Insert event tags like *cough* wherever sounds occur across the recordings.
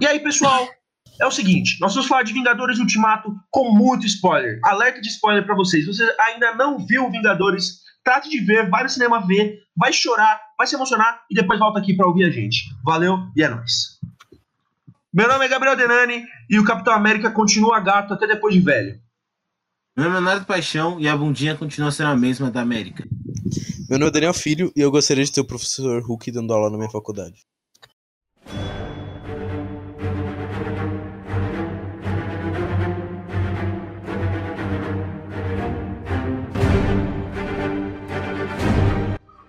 E aí, pessoal, é o seguinte, nós vamos falar de Vingadores Ultimato com muito spoiler. Alerta de spoiler para vocês. Se você ainda não viu Vingadores, trate de ver, vai no cinema ver, vai chorar, vai se emocionar e depois volta aqui para ouvir a gente. Valeu e é nóis. Meu nome é Gabriel Denani e o Capitão América continua gato até depois de velho. Meu nome é Leonardo Paixão e a bundinha continua sendo a mesma da América. Meu nome é Daniel Filho e eu gostaria de ter o professor Hulk dando aula na minha faculdade.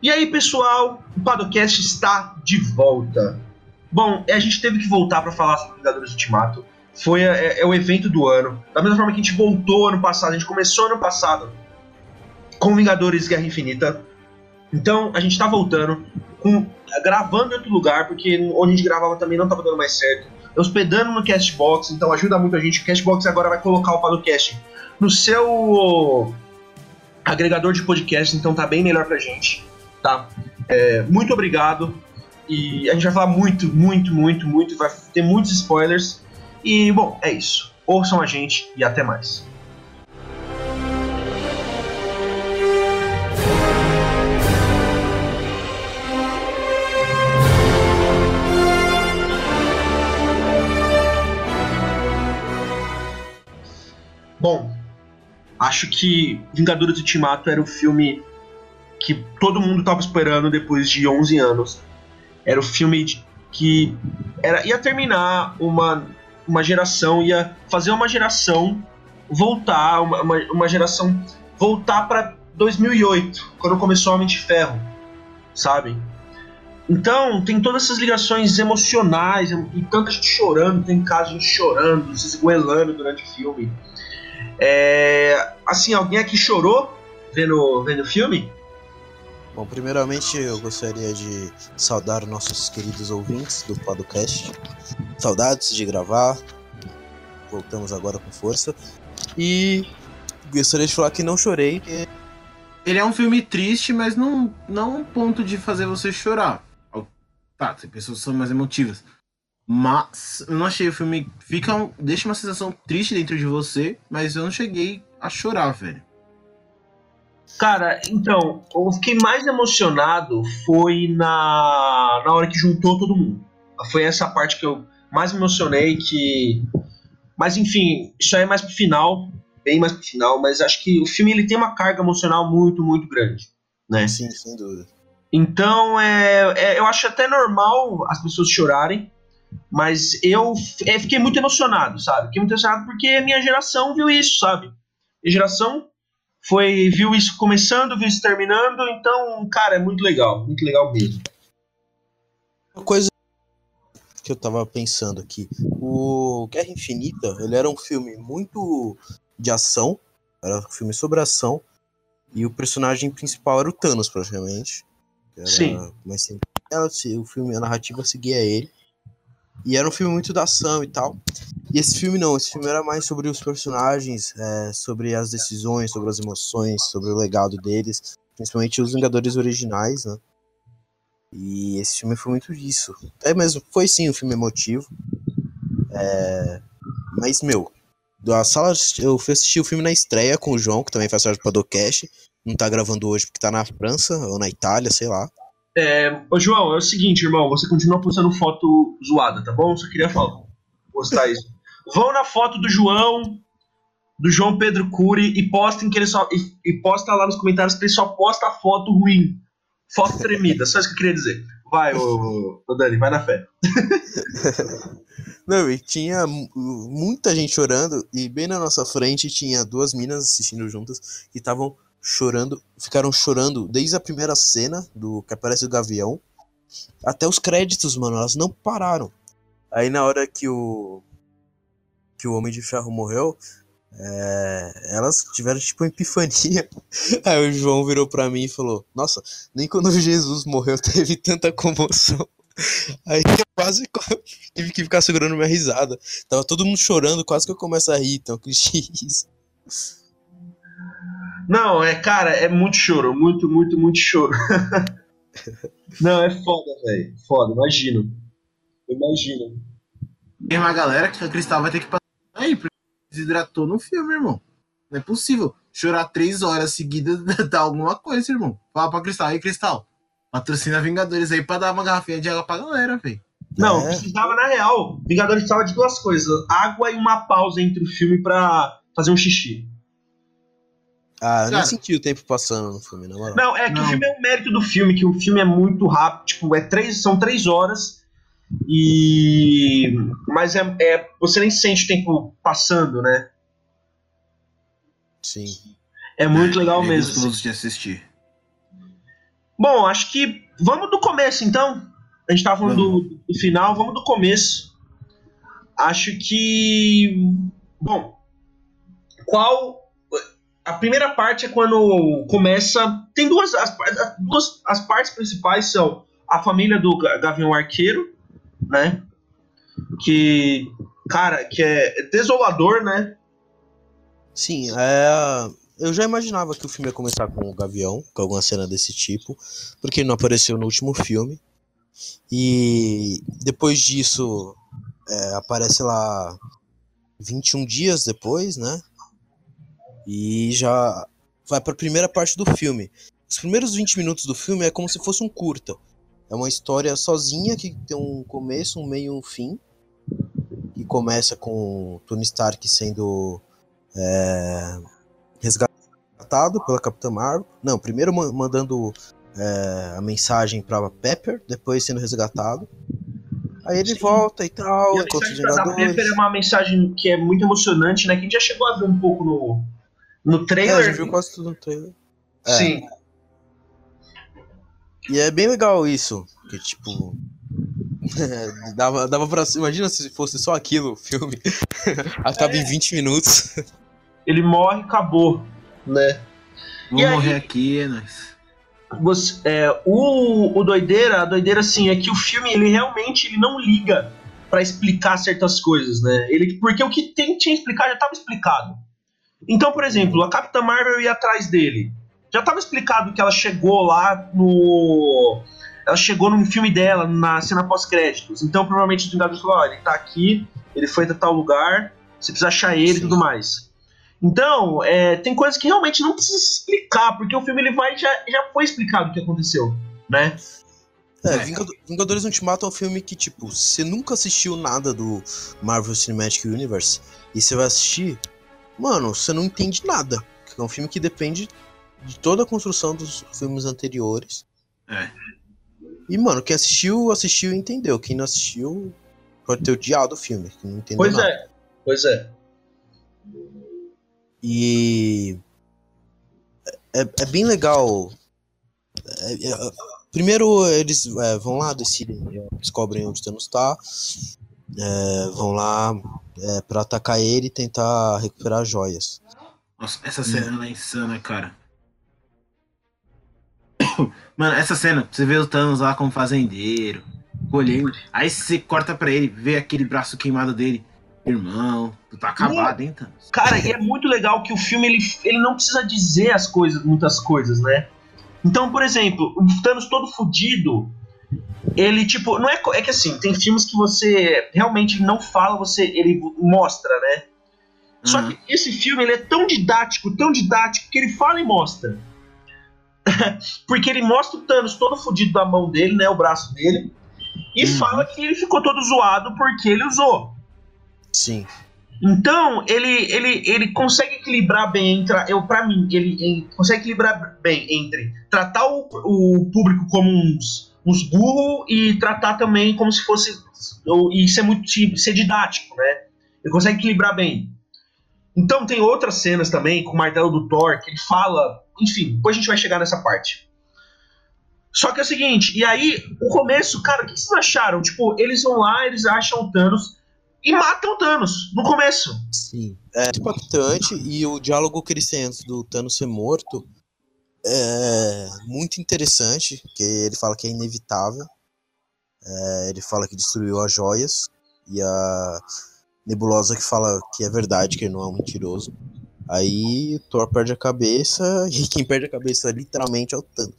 E aí, pessoal, o Padocast está de volta. Bom, a gente teve que voltar para falar sobre Vingadores Ultimato. Foi é, é, o evento do ano. Da mesma forma que a gente voltou ano passado, a gente começou ano passado com Vingadores Guerra Infinita. Então, a gente está voltando, com, gravando em outro lugar, porque onde a gente gravava também não estava dando mais certo. Hospedando no Castbox, então ajuda muito a gente. O Castbox agora vai colocar o Padocast no seu agregador de podcast, então tá bem melhor pra gente tá? É, muito obrigado. E a gente vai falar muito, muito, muito, muito. Vai ter muitos spoilers. E, bom, é isso. Ouçam a gente e até mais. Bom, acho que Vingadores Ultimato era o filme que todo mundo estava esperando depois de 11 anos. Era o filme que era, ia terminar uma, uma geração, ia fazer uma geração voltar, uma, uma, uma geração voltar para 2008, quando começou Homem de Ferro, sabe? Então, tem todas essas ligações emocionais, e tanta gente chorando, tem casos chorando, se esgoelando durante o filme. É, assim, alguém aqui chorou vendo, vendo o filme? Bom, primeiramente eu gostaria de saudar nossos queridos ouvintes do podcast. Saudades de gravar. Voltamos agora com força. E gostaria de falar que não chorei. Ele é um filme triste, mas não, não um ponto de fazer você chorar. Tá, tem pessoas que são mais emotivas. Mas eu não achei o filme. Fica, deixa uma sensação triste dentro de você, mas eu não cheguei a chorar, velho. Cara, então, o que mais emocionado foi na, na hora que juntou todo mundo. Foi essa parte que eu mais me emocionei, que... Mas enfim, isso aí é mais pro final, bem mais pro final, mas acho que o filme ele tem uma carga emocional muito, muito grande, né? Sim, sem dúvida. Então, é, é eu acho até normal as pessoas chorarem, mas eu é, fiquei muito emocionado, sabe? Fiquei muito emocionado porque a minha geração viu isso, sabe? Minha geração foi viu isso começando, viu isso terminando, então, cara, é muito legal, muito legal mesmo. Uma coisa que eu tava pensando aqui, o Guerra Infinita, ele era um filme muito de ação, era um filme sobre ação, e o personagem principal era o Thanos, praticamente. Era, Sim. Mas o filme, a narrativa seguia ele. E era um filme muito da ação e tal. E esse filme não, esse filme era mais sobre os personagens, é, sobre as decisões, sobre as emoções, sobre o legado deles, principalmente os Vingadores originais, né? E esse filme foi muito disso. É mesmo, foi sim um filme emotivo. É, mas, meu, da sala eu fui assistir o filme na estreia com o João, que também faz parte do podcast. Não tá gravando hoje porque tá na França ou na Itália, sei lá. É, ô João, é o seguinte, irmão, você continua postando foto zoada, tá bom? Só queria falar, postar isso. Vão na foto do João, do João Pedro Cury e postem que ele só e, e posta lá nos comentários que ele só posta foto ruim, foto tremida, só isso que eu queria dizer. Vai, ô, ô Dani, vai na fé. *laughs* Não, e tinha muita gente chorando e bem na nossa frente tinha duas minas assistindo juntas que estavam chorando, ficaram chorando desde a primeira cena do que aparece o Gavião até os créditos, mano, elas não pararam. Aí na hora que o que o Homem de Ferro morreu, é, elas tiveram tipo uma epifania. *laughs* Aí o João virou para mim e falou: Nossa, nem quando *laughs* Jesus morreu teve tanta comoção. *laughs* Aí eu quase tive que ficar segurando minha risada. Tava todo mundo chorando, quase que eu começo a rir, então que isso. Não, é, cara, é muito choro, muito, muito, muito choro. Não, é foda, velho. Foda, imagino. Imagino. Tem uma galera que a Cristal vai ter que passar aí, porque desidratou no filme, irmão. Não é possível. Chorar três horas seguidas *laughs* dá alguma coisa, irmão. Fala pra Cristal. Aí, Cristal, patrocina Vingadores aí pra dar uma garrafinha de água pra galera, velho. Não, É. precisava na real. Vingadores precisava de duas coisas: água e uma pausa entre o filme pra fazer um xixi. Ah, eu não Cara. senti o tempo passando no filme, na moral. Não, é que Não. o filme é o mérito do filme, que o filme é muito rápido, tipo, é três, são três horas. E. Mas é, é- Você nem sente o tempo passando, né? Sim. É muito legal é mesmo. gostoso assim. de assistir. Bom, acho que. Vamos do começo então. A gente tava falando do, do final, vamos do começo. Acho que. Bom. Qual. A primeira parte é quando começa. Tem duas. As, as- duas. As partes principais são a família do Ga- Gavião Arqueiro, né? Que. Cara, que é desolador, né? Sim, é. Eu já imaginava que o filme ia começar com o Gavião, com alguma cena desse tipo, porque ele não apareceu no último filme. E depois disso, é, aparece lá 21 dias depois, né? E já vai pra primeira parte do filme. Os primeiros 20 minutos do filme é como se fosse um curta. É uma história sozinha que tem um começo, um meio e um fim. Que começa com Tony Stark sendo é, resgatado pela Capitã Marvel. Não, primeiro ma- mandando é, a mensagem pra Pepper, depois sendo resgatado. Aí ele Sim. volta e tal, E a mensagem da. Pepper é uma mensagem que é muito emocionante, né? Que a gente já chegou a ver um pouco no, no É, trailer. já viu quase tudo no trailer. É. Sim. E é bem legal isso, que tipo. *laughs* dava, dava pra. Imagina se fosse só aquilo o filme. *laughs* Acaba em 20 minutos. Ele morre e acabou, né? Vou E aí? morrer aqui, é nóis. Você, é, o, o doideira, a doideira assim é que o filme ele realmente ele não liga pra explicar certas coisas, né? Ele porque o que tem tinha que explicar já estava explicado. Então, por exemplo, a Capitã Marvel ia atrás dele. Já estava explicado que ela chegou lá no ela chegou no filme dela na cena pós-créditos. Então, provavelmente os Vingadores falaram, ó, ele tá aqui, ele foi até tal lugar, você precisa achar ele e Sim. tudo mais. Então, é, tem coisas que realmente não precisa explicar, porque o filme ele vai já, já foi explicado o que aconteceu, né? É. Vingado- Vingadores Ultimato é um filme que, tipo, você nunca assistiu nada do Marvel Cinematic Universe e você vai assistir, mano, você não entende nada. É um filme que depende de toda a construção dos filmes anteriores. É. E, mano, quem assistiu, assistiu e entendeu. Quem não assistiu, pode ter odiado o filme, não entendeu Pois nada. é, pois é. E é, é bem legal. É- é- primeiro eles é, vão lá, decidem, descobrem onde Thanos tá, é, vão lá é, para atacar ele e tentar recuperar as joias. Nossa, essa cena ela é insana, cara. Mano, essa cena, você vê o Thanos lá como fazendeiro, colhendo. Aí você corta pra ele, vê aquele braço queimado dele. Irmão, tu tá acabado, hein, Thanos? Cara, e é muito legal que o filme ele, ele não precisa dizer as coisas, muitas coisas, né? Então, por exemplo, o Thanos todo fudido, ele tipo, não é, é que assim, tem filmes que você realmente não fala, você ele mostra, né? Só Aham. que esse filme ele é tão didático, tão didático que ele fala e mostra. *laughs* Porque ele mostra o Thanos todo fudido da mão dele, né, o braço dele, e Uhum. fala que ele ficou todo zoado porque ele usou. Sim, Então, ele, ele, ele consegue equilibrar bem entre. Eu, pra mim, ele, ele consegue equilibrar bem entre tratar o, o público como uns, uns burros e tratar também como se fosse. ou- E ser muito ser didático, né? Ele consegue equilibrar bem. Então, tem outras cenas também com o martelo do Thor que ele fala. Enfim, depois a gente vai chegar nessa parte. Só que é o seguinte, e aí, o começo, cara, o que vocês acharam? Tipo, eles vão lá, eles acham o Thanos e matam o Thanos no começo. sim. É muito impactante e o diálogo antes do Thanos ser morto é muito interessante, que ele fala que é inevitável. É, ele fala que destruiu as joias e a Nebulosa que fala que é verdade, que ele não é um mentiroso. Aí o Thor perde a cabeça *laughs* e quem perde a cabeça literalmente é o Thanos.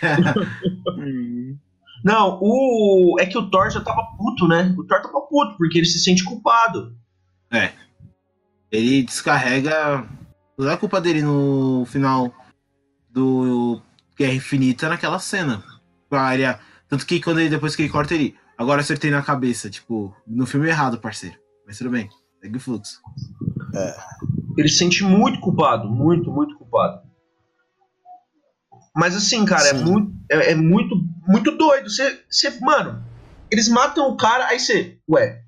*laughs* Não, o. É que o Thor já tava puto, né? O Thor tava puto, porque ele se sente culpado. É. Ele descarrega toda a culpa dele no final do Guerra Infinita naquela cena. Com a área. Tanto que quando ele, depois que ele corta ele. Agora acertei na cabeça. Tipo, no filme errado, parceiro. Mas tudo bem. Segue o fluxo. Ele se sente muito culpado, muito, muito culpado. Mas assim, cara, é muito, é, é muito, muito doido. Você, você, mano, eles matam o cara, aí você, ué.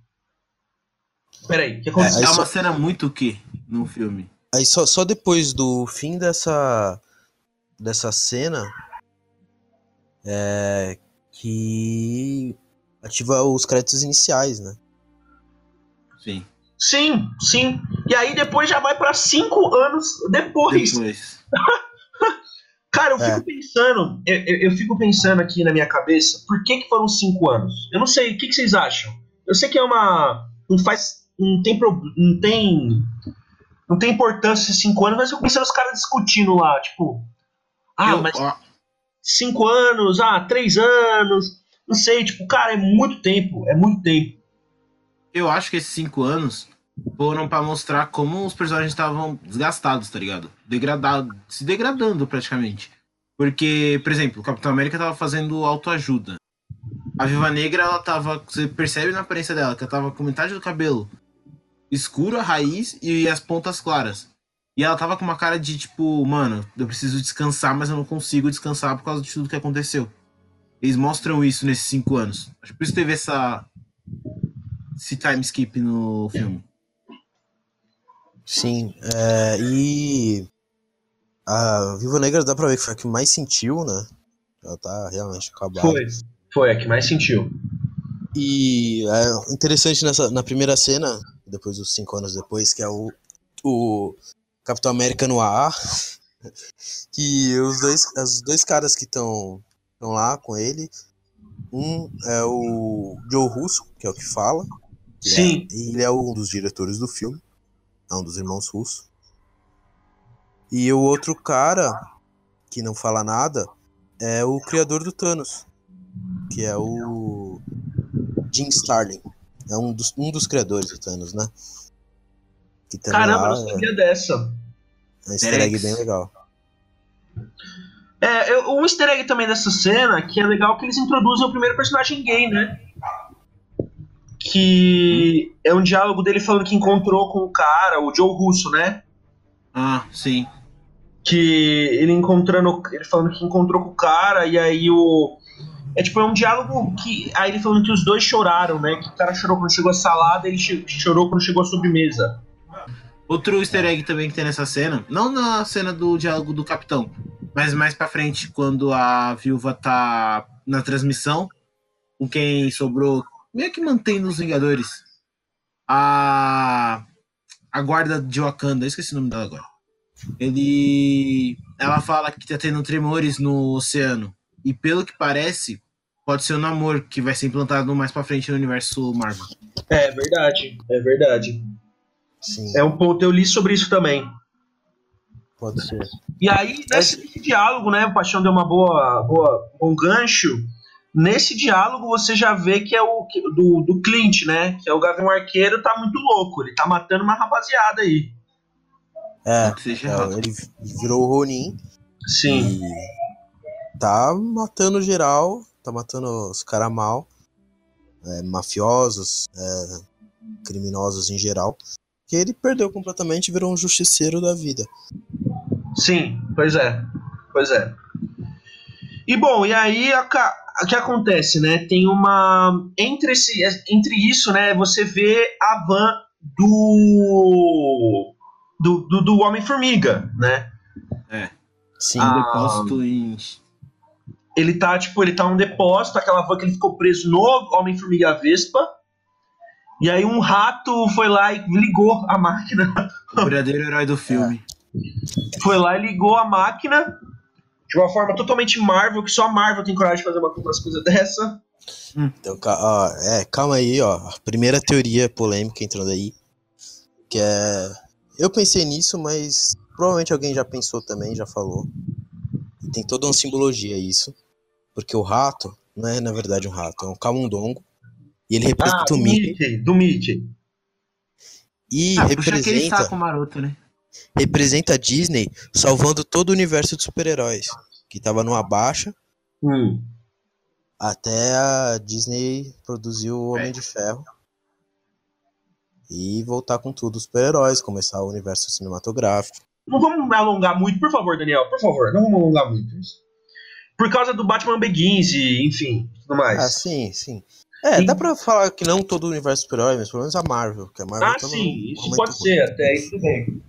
Peraí, o que É, aconteceu? aí É só- uma cena muito que no filme. Aí só, só depois do fim dessa dessa cena é que ativa os créditos iniciais, né? Sim. Sim, sim. E aí depois já vai pra cinco anos depois. Depois. *laughs* Cara, eu É. fico pensando, eu, eu- fico pensando aqui na minha cabeça, por que que foram cinco anos? Eu não sei, o que, que vocês acham? Eu sei que é uma, não faz, não tem, pro- não tem, não tem importância esses cinco anos, mas eu pensando os caras discutindo lá, tipo, ah, Eu- mas ó, cinco anos, ah, três anos, não sei, tipo, cara, é muito tempo, é muito tempo. Eu acho que esses cinco anos foram pra mostrar como os personagens estavam desgastados, tá ligado? Degradado, se degradando praticamente. Porque, por exemplo, o Capitão América tava fazendo autoajuda. A Viva Negra, ela tava. Você percebe na aparência dela que ela tava com metade do cabelo escuro, a raiz e as pontas claras. E ela tava com uma cara de tipo, mano, eu preciso descansar, mas eu não consigo descansar por causa de tudo que aconteceu. Eles mostram isso nesses cinco anos. Acho que por isso teve essa. Esse time skip no filme. Sim, é, e a Viva Negra dá pra ver que foi a que mais sentiu, né? Ela tá realmente acabada. Foi, foi a que mais sentiu. E é interessante nessa, na primeira cena, depois dos cinco anos depois, que é o, o Capitão América no ar, *laughs* que os dois, os dois caras que estão lá com ele, um é o Joe Russo, que é o que fala, é- Sim. ele é um dos diretores do filme, é um dos irmãos Russo. E o outro cara, que não fala nada, é o criador do Thanos, que é o Jim Starlin. É um dos, um dos criadores do Thanos, né? Que também Caramba, lá não é sabia dessa. um easter egg bem legal. É, eu- um easter egg também dessa cena, que é legal que eles introduzem o primeiro personagem gay, né? Que é um diálogo dele falando que encontrou com o cara, o Joe Russo, né? Ah, sim. Que ele encontrando. Ele falando que encontrou com o cara, e aí o. É tipo, é um diálogo que. Aí ele falando que os dois choraram, né? Que o cara chorou quando chegou a salada, ele chorou quando chegou a sobremesa. Outro easter egg também que tem nessa cena, não na cena do diálogo do capitão, mas mais pra frente, quando a viúva tá na transmissão, com quem sobrou, meio que mantendo os Vingadores. A. A guarda de Wakanda, eu esqueci o nome dela agora. Ele. Ela fala que tá tendo tremores no oceano. E pelo que parece, pode ser o namoro que vai ser implantado mais pra frente no universo Marvel. É verdade, é verdade. Sim, É um ponto, eu li sobre isso também. pode ser. E aí, nesse, nesse diálogo, né, o Paixão deu uma boa, boa um gancho. Nesse diálogo você já vê que é o que- do, do Clint, né? Que é o Gavião Arqueiro, tá muito louco. Ele tá matando uma rapaziada aí. É, é, ele virou o Ronin Sim. e tá matando geral, tá matando os caras mal, é, mafiosos, é, criminosos em geral. Que ele perdeu completamente e virou um justiceiro da vida. Sim, pois é. Pois é. E bom, e aí a o que acontece, né? Tem uma. Entre, esse, entre isso, né? Você vê a van do. Do, do, do Homem-Formiga, né? Sim, Ah, Depósito em. ele tá, tipo, ele tá num depósito, aquela van que ele ficou preso no Homem-Formiga Vespa. E aí um rato foi lá e ligou a máquina. O verdadeiro herói do filme. Foi lá e ligou a máquina de uma forma totalmente Marvel, que só a Marvel tem coragem de fazer uma umas coisas dessa. Então, ca- ó, é, calma aí, ó. A primeira teoria polêmica entrando aí. Que é. Eu pensei nisso, mas provavelmente alguém já pensou também, já falou. E tem toda uma simbologia isso. Porque o rato, Não é, na verdade, um rato, é um camundongo. E ele Ah, representa do o Mickey. Mickey, do Mickey. E Ah, puxa aquele representa, saco maroto, né? Representa a Disney salvando todo o universo de super-heróis. Que tava numa baixa, Hum. até a Disney produzir o Homem de Ferro. E voltar com tudo, os super-heróis, começar o universo cinematográfico. Não vamos alongar muito, por favor, Daniel, por favor, não vamos alongar muito. Por causa do Batman Begins e, enfim, tudo mais. Ah, sim, sim. É, Sim. dá pra falar que não todo o universo super-herói, mas pelo menos a Marvel, que a Marvel Ah, tá sim, isso pode ruim. ser, até tudo bem.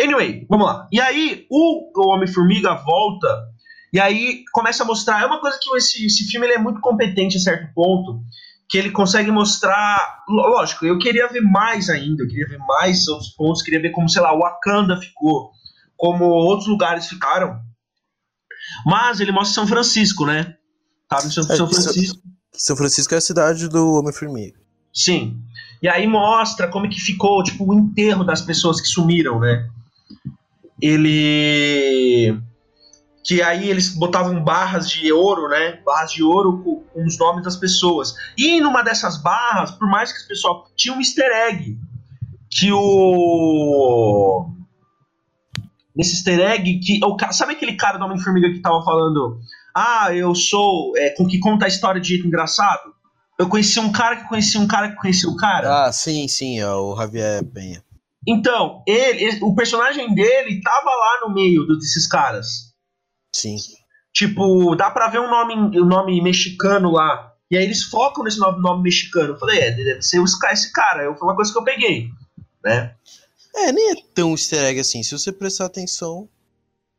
Anyway, vamos lá. E aí, o, Homem-Formiga volta, e aí começa a mostrar. É uma coisa que esse, esse filme ele é muito competente a certo ponto, que ele consegue mostrar. Lógico, eu queria ver mais ainda, eu queria ver mais outros pontos, queria ver como, sei lá, o Wakanda ficou, como outros lugares ficaram. Mas ele mostra São Francisco, né? Em São, É, São Francisco. São Francisco é a cidade do Homem-Formiga. Sim. E aí mostra como é que ficou, tipo, o enterro das pessoas que sumiram, né? Ele. Que aí eles botavam barras de ouro, né? Barras de ouro com, os nomes das pessoas. E numa dessas barras, por mais que o pessoal. Tinha um easter egg. Que o. Nesse easter egg, que. O, sabe aquele cara do Homem-Formiga que tava falando? Ah, eu sou. É, com que conta a história de jeito engraçado? Eu conheci um cara que conhecia um cara que conhecia o cara. Ah, sim, sim, é o Javier Penha. Então, ele, ele- o personagem dele tava lá no meio desses caras. Sim. Tipo, dá pra ver um nome, um nome mexicano lá. E aí eles focam nesse nome, nome mexicano. Eu falei, é, deve ser esse ca- esse cara. Eu, foi uma coisa que eu peguei. Né? É, nem é tão easter egg assim, se você prestar atenção,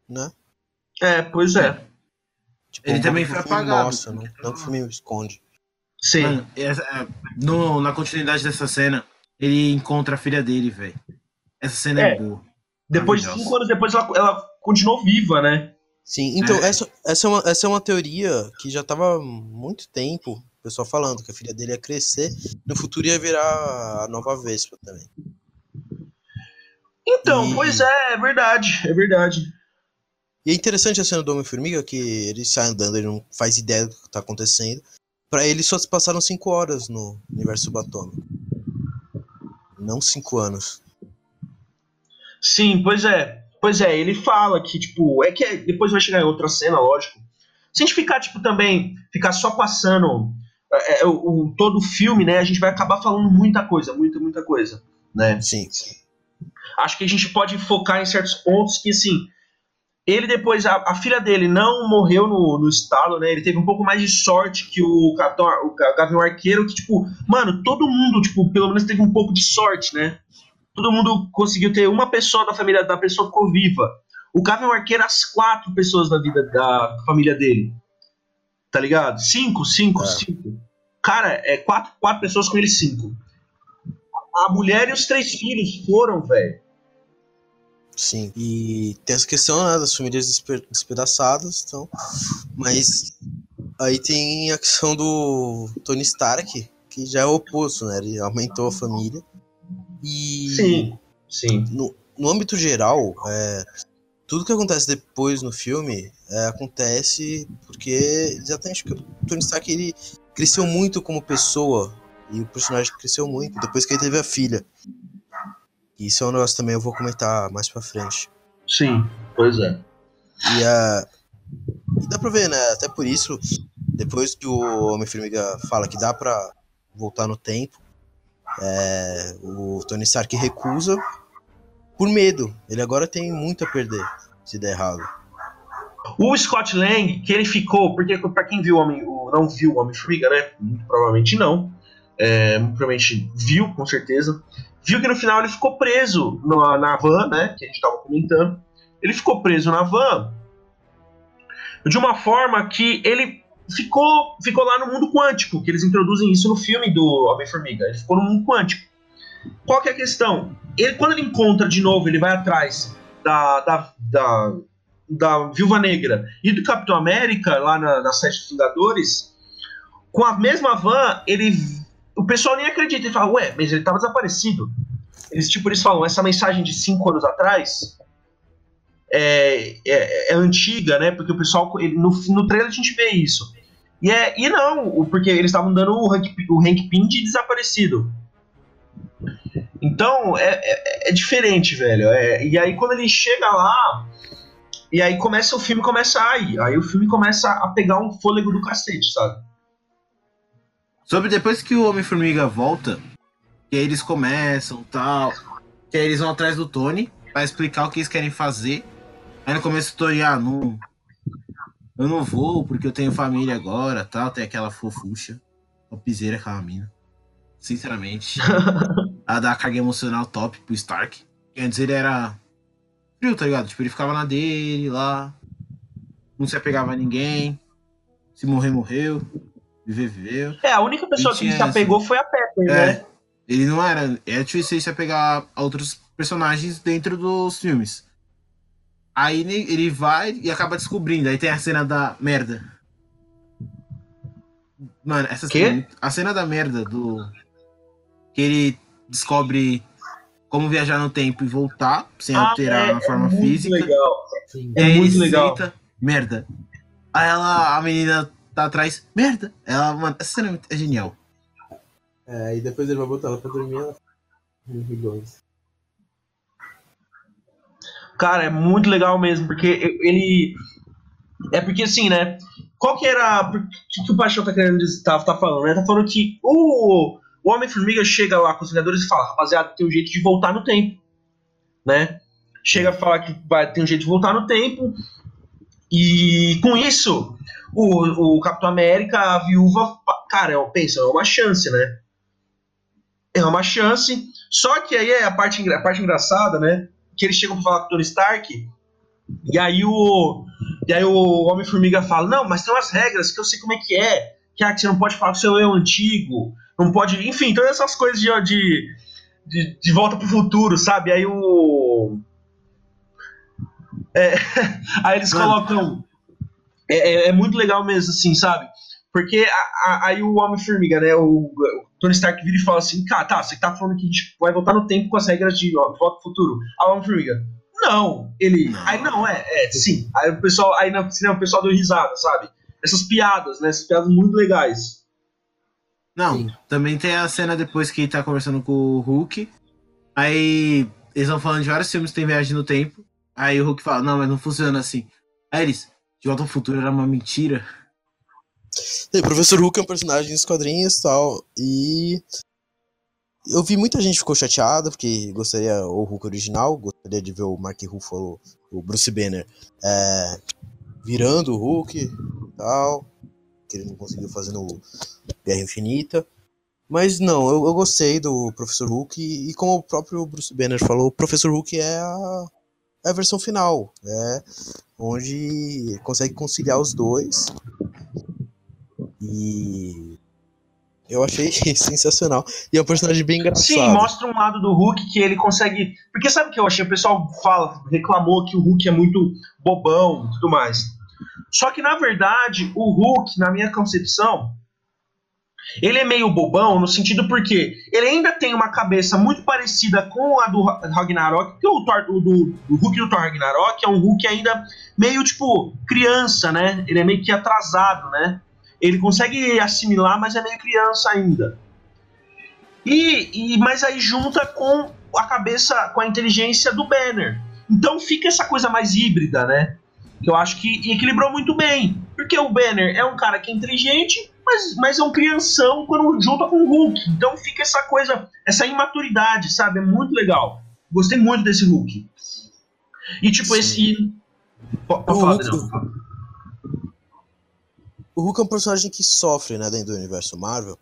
né? É, pois é. Tipo, Ele um também foi apagado. Mostra, não, não que o filme esconde. Sim. Mano, essa- é, no- na continuidade dessa cena, ele encontra a filha dele, velho. Essa cena é, É. boa. Depois de cinco anos depois, ela, ela continuou viva, né? Sim, então É. essa, essa, é uma, essa é uma teoria que já tava há muito tempo, o pessoal falando que a filha dele ia crescer, no futuro ia virar a nova Vespa também. Então, E- pois é, é verdade. É verdade. E é interessante a cena do Homem-Formiga, que ele sai andando, ele não faz ideia do que tá acontecendo. Pra ele só se passaram 5 horas no universo subatômico. Não 5 anos. Sim, pois é. Pois é, ele fala que, tipo, é que é- depois vai chegar em outra cena, lógico. Se a gente ficar, tipo, também, ficar só passando é, é, o, o- todo o filme, né, a gente vai acabar falando muita coisa, muita, muita coisa, né? Sim. Acho que a gente pode focar em certos pontos que, assim, ele depois, a, a filha dele não morreu no, no estalo, né? Ele teve um pouco mais de sorte que o Capitão, o Ga- Gavião Arqueiro, que, tipo, mano, todo mundo, tipo, pelo menos teve um pouco de sorte, né? Todo mundo conseguiu ter uma pessoa da família da pessoa ficou viva. O Gavião Arqueiro, as quatro pessoas da vida da família dele. Tá ligado? Cinco, cinco, É. cinco. Cara, é quatro, quatro pessoas com ele, cinco. A mulher e os três filhos foram, velho. Sim. E tem essa questão né, das famílias despe- despedaçadas, então. Mas aí tem a questão do Tony Stark, que já é o oposto, né? Ele aumentou a família. E Sim, sim. no, no âmbito geral, é, tudo que acontece depois no filme é, acontece porque exatamente porque o Tony Stark ele cresceu muito como pessoa e o personagem cresceu muito depois que ele teve a filha. Isso é um negócio também eu vou comentar mais pra frente. Sim, pois é. E, a, e dá pra ver, né? Até por isso, depois que o Homem-Formiga fala que dá pra voltar no tempo, é, o Tony Stark recusa por medo. Ele agora tem muito a perder se der errado. O Scott Lang, que ele ficou, porque pra quem viu o Homem, o, não viu o Homem-Formiga, né? Muito provavelmente não. É, provavelmente viu, com certeza. Viu que no final ele ficou preso na, na van, né? Que a gente tava comentando. Ele ficou preso na van de uma forma que ele ficou, ficou lá no mundo quântico, que eles introduzem isso no filme do Homem-Formiga. Ele ficou no mundo quântico. Qual que é a questão? Ele, quando ele encontra de novo, ele vai atrás da, da, da, da Viúva Negra e do Capitão América, lá na, na Sete Vingadores, com a mesma van, ele. O pessoal nem acredita. Ele fala, ué, mas ele tava desaparecido. Eles, tipo, eles falam, essa mensagem de cinco anos atrás é, é, é antiga, né? Porque o pessoal. ele- no, no trailer a gente vê isso. E, é, e não, porque eles estavam dando o Hank, o Hank Pym de desaparecido. Então, é, é, é diferente, velho. É, e aí, quando ele chega lá, e aí começa o filme começa a ir. Aí o filme começa a pegar um fôlego do cacete, sabe? Sobre depois que o Homem-Formiga volta, que eles começam tal, que aí eles vão atrás do Tony pra explicar o que eles querem fazer. Aí no começo o Tony, ah, não. Eu não vou porque eu tenho família agora tal, tem aquela fofucha. Topzera aquela mina. Sinceramente. *laughs* a dar carga emocional top pro Stark. E antes ele era frio, tá ligado? Tipo, ele ficava na dele lá. Não se apegava a ninguém. Se morrer, morreu. Viveu. É, a única pessoa que ele se tinha apegou foi a Pepper, É. né? Ele não era. É difícil se apegar a outros personagens dentro dos filmes. Aí ele vai e acaba descobrindo. Aí tem a cena da merda. Mano, essa Quê? cena. é A cena da merda do. Que ele descobre como viajar no tempo e voltar sem Ah, alterar é, a forma é muito física. legal. Sim. É muito legal. senta, merda. Aí ela, a menina tá atrás, merda. Ela, mano, essa cena é é genial. É, e depois ele vai botar ela pra dormir ela. Cara, é muito legal mesmo, porque ele. É porque assim, né? Qual que era. O que, que o Paixão tá querendo dizer, tá, tá falando, né? Tá falando que o, o Homem-Formiga chega lá com os Vingadores e fala: rapaziada, tem um jeito de voltar no tempo. Né? Chega a falar que vai ter um jeito de voltar no tempo. E com isso, o, o Capitão América, a viúva, cara, é, pensa, é uma chance, né? É uma chance. Só que aí é a parte, a parte engraçada, né? Que eles chegam pra falar com o Tony Stark. E aí o. E aí o Homem-Formiga fala, não, mas tem umas regras que eu sei como é que é. Que, ah, que você não pode falar com seu eu antigo. Não pode. Enfim, todas essas coisas de, de, de, de volta pro futuro, sabe? Aí o. É, *laughs* aí eles Mano. colocam. É, é- é muito legal mesmo, assim, sabe? Porque a- a- aí o Homem-Formiga, né? O, o Tony Stark vira e fala assim: cara, tá, você tá falando que a gente vai voltar no tempo com as regras de ó, volta pro futuro. Aí o Homem-Formiga, não. Ele. Não. Aí não, é, é, sim. Aí o pessoal, aí no cinema o pessoal deu risada, sabe? Essas piadas, né? Essas piadas muito legais. Não, Sim. também tem a cena depois que ele tá conversando com o Hulk. Aí eles vão falando de vários filmes que tem viagem no tempo. Aí o Hulk fala, não, mas não funciona assim. Aí eles, de volta ao futuro era uma mentira. E Professor Hulk é um personagem dos quadrinhos e tal. E. Eu vi muita gente ficou chateada, porque gostaria o Hulk original, gostaria de ver o Mark Ruffalo, o Bruce Banner, é, virando o Hulk e tal. Que ele não conseguiu fazer no Guerra Infinita. Mas não, eu, eu gostei do Professor Hulk e, e como o próprio Bruce Banner falou, o Professor Hulk é a, a versão final. É onde consegue conciliar os dois. E eu achei *laughs* sensacional. E é um personagem bem engraçado. Sim, mostra um lado do Hulk que ele consegue. Porque sabe o que eu achei? O pessoal fala, reclamou que o Hulk é muito bobão e tudo mais. Só que, na verdade, o Hulk, na minha concepção, ele é meio bobão no sentido porque ele ainda tem uma cabeça muito parecida com a do Ra- Ragnarok, porque o, Thor, do Hulk do Thor Ragnarok é um Hulk ainda meio tipo criança, né? Ele é meio que atrasado, né? Ele consegue assimilar, mas é meio criança ainda. E, e mas aí junta com a cabeça, com a inteligência do Banner. Então fica essa coisa mais híbrida, né? Que eu acho que equilibrou muito bem. Porque o Banner é um cara que é inteligente, mas, mas é um crianção quando junta com o Hulk. Então fica essa coisa, essa imaturidade, sabe? É muito legal. Gostei muito desse Hulk. E tipo, Sim. esse. Pode O falar, Hulk-. O Hulk é um personagem que sofre, né, dentro do universo Marvel,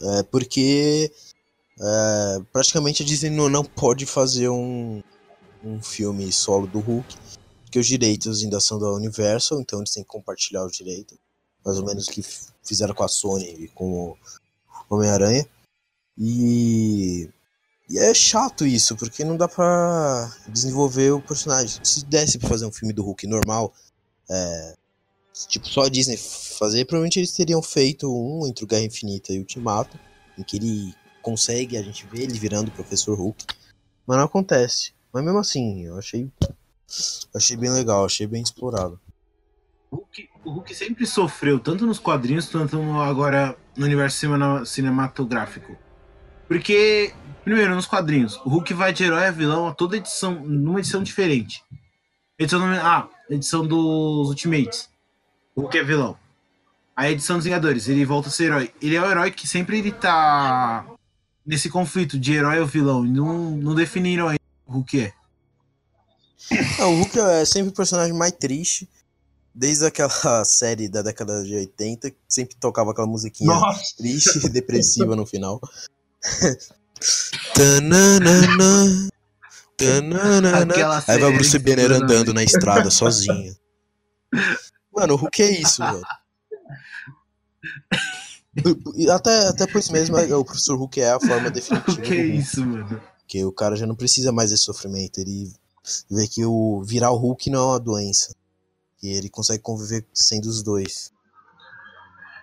é, porque é, praticamente a Disney não, não pode fazer um, um filme solo do Hulk, porque os direitos ainda são da Universal, então eles têm que compartilhar os direitos, mais ou menos que fizeram com a Sony e com o Homem-Aranha. E, e é chato isso, porque não dá pra desenvolver o personagem. Se desse pra fazer um filme do Hulk normal, é, tipo, só a Disney fazer, provavelmente eles teriam feito um entre o Guerra Infinita e o Ultimato, em que ele consegue, a gente vê ele virando o Professor Hulk, mas não acontece. Mas mesmo assim, eu achei, achei bem legal, achei bem explorado. Hulk, o Hulk sempre sofreu, tanto nos quadrinhos, no- agora no universo cinema- cinematográfico. Porque, primeiro, nos quadrinhos, o Hulk vai de herói a vilão a toda edição, numa edição diferente. Edição. Ah, edição dos Ultimates. O Hulk é vilão. A edição dos Vingadores, ele volta a ser herói. Ele é o herói que sempre ele tá nesse conflito de herói ou vilão. Não, não definiram ainda o Hulk é. Não, o Hulk é sempre o personagem mais triste. Desde aquela *laughs* série da década de 80, que sempre tocava aquela musiquinha Nossa. triste e *laughs* depressiva no final. Tananana, tananana. Aí vai o Bruce que Banner andando na estrada sozinho. Mano, o Hulk é isso, velho. Até, até por isso mesmo, o professor Hulk é a forma O definitiva. que é isso, mano? Porque o cara já não precisa mais desse sofrimento. Ele vê que o virar o Hulk não é uma doença. E ele consegue conviver sendo os dois.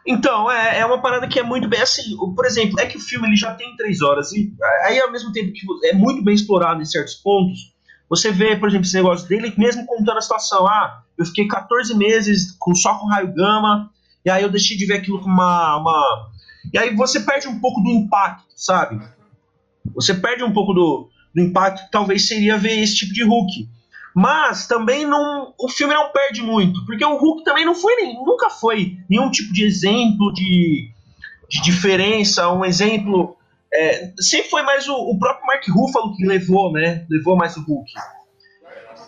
Então, é, é uma parada que é muito bem assim. Por exemplo, é que o filme ele já tem três horas e aí ao mesmo tempo que é muito bem explorado em certos pontos, você vê, por exemplo, esse negócio dele mesmo contando a situação. Ah, eu fiquei 14 meses com, só com raio gama, e aí eu deixei de ver aquilo com uma, uma. E aí você perde um pouco do impacto, sabe? Você perde um pouco do, do impacto que talvez seria ver esse tipo de Hulk. Mas também não, o filme não perde muito, porque o Hulk também não foi nem, nunca foi nenhum tipo de exemplo de, de diferença, um exemplo. é, sempre foi mais o, o próprio Mark Ruffalo que levou, né? Levou mais o Hulk.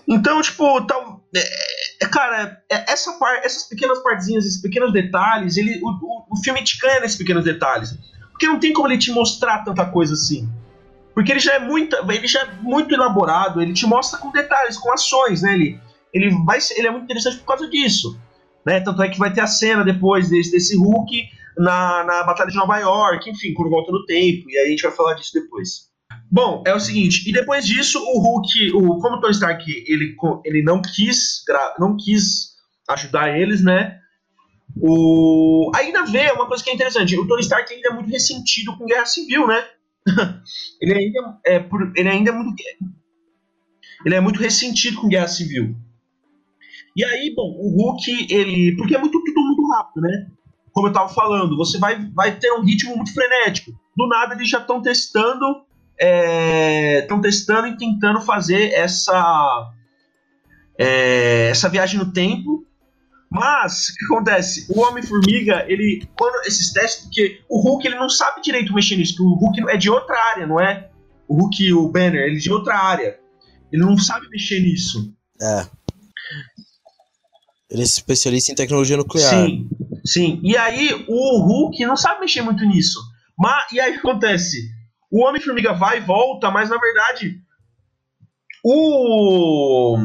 Então, tipo, tal, é, é, cara, é, essa par, essas pequenas partezinhas, esses pequenos detalhes, ele, o, o, o filme te ganha nesses pequenos detalhes. Porque não tem como ele te mostrar tanta coisa assim. Porque ele já é muito, ele já é muito elaborado, ele te mostra com detalhes, com ações, né? Ele, ele, vai, ele é muito interessante por causa disso. Né? Tanto é que vai ter a cena depois desse, desse Hulk na, na Batalha de Nova York, enfim, quando volta no tempo, e aí a gente vai falar disso depois. Bom, é o seguinte, e depois disso, o Hulk, o, como o Tony Stark ele, ele não quis não quis ajudar eles, né? O, ainda vê uma coisa que é interessante, o Tony Stark ainda é muito ressentido com Guerra Civil, né? *laughs* ele ainda é, por- ele ainda é muito ele é muito ressentido com Guerra Civil. E aí, bom, o Hulk, ele. Porque é muito, tudo muito rápido, né? Como eu tava falando, você vai, vai ter um ritmo muito frenético. Do nada eles já estão testando. Estão testando e tentando fazer essa. é, essa viagem no tempo. Mas, o que acontece? O Homem-Formiga, ele. Quando esses testes, porque o Hulk ele não sabe direito mexer nisso, porque o Hulk é de outra área, não é? O Hulk, o Banner, ele é de outra área. Ele não sabe mexer nisso. É. Ele é especialista em tecnologia nuclear. Sim, sim. E aí o Hulk não sabe mexer muito nisso. Mas, e aí o que acontece? O Homem-Formiga vai e volta, mas na verdade. O.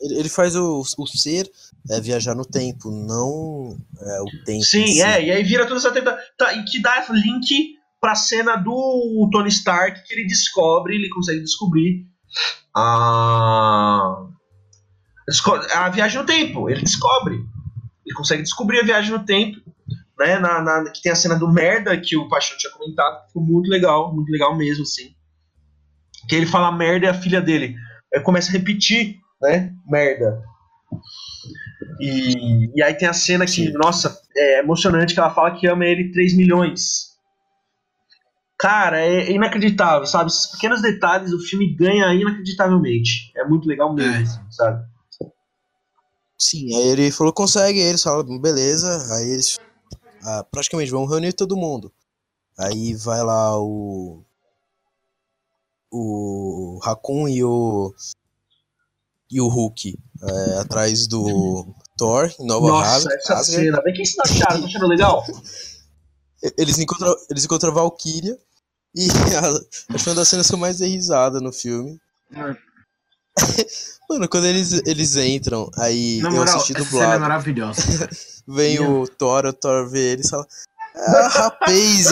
Ele, faz o, o ser é, viajar no tempo, não é, o tempo. em Sim, si. é, e aí vira toda essa treta. Tá, e que dá link pra cena do Tony Stark que ele descobre, ele consegue descobrir a. A viagem no tempo. Ele descobre. Ele consegue descobrir a viagem no tempo. Né, na, na- que tem a cena do merda que o Paixão tinha comentado. que Ficou muito legal, muito legal mesmo, assim. Que ele fala merda e a filha dele é, começa a repetir, né? Merda. E, e aí tem a cena que, Sim. nossa, é emocionante que ela fala que ama ele 3 milhões. Cara, é inacreditável, sabe? Esses pequenos detalhes o filme ganha inacreditavelmente. É muito legal mesmo, É. assim, sabe? Sim, aí ele falou, consegue, aí eles falam, beleza, aí eles ah, praticamente vão reunir todo mundo. Aí vai lá o. O Raccoon e o. E o Hulk é, atrás do Thor em Nova Nossa, essa Asgard. cena. Vem que isso tá achando, tá achando legal? *laughs* Eles encontram, eles encontram a Valkyria e *laughs* a, acho que uma das cenas que eu mais dei risada no filme. *laughs* Mano, quando eles, eles entram, aí Na eu moral, assisti essa cena é dublado. maravilhosa. Vem Minha- o Thor, o Thor vê ele e fala. Ah, rapaz!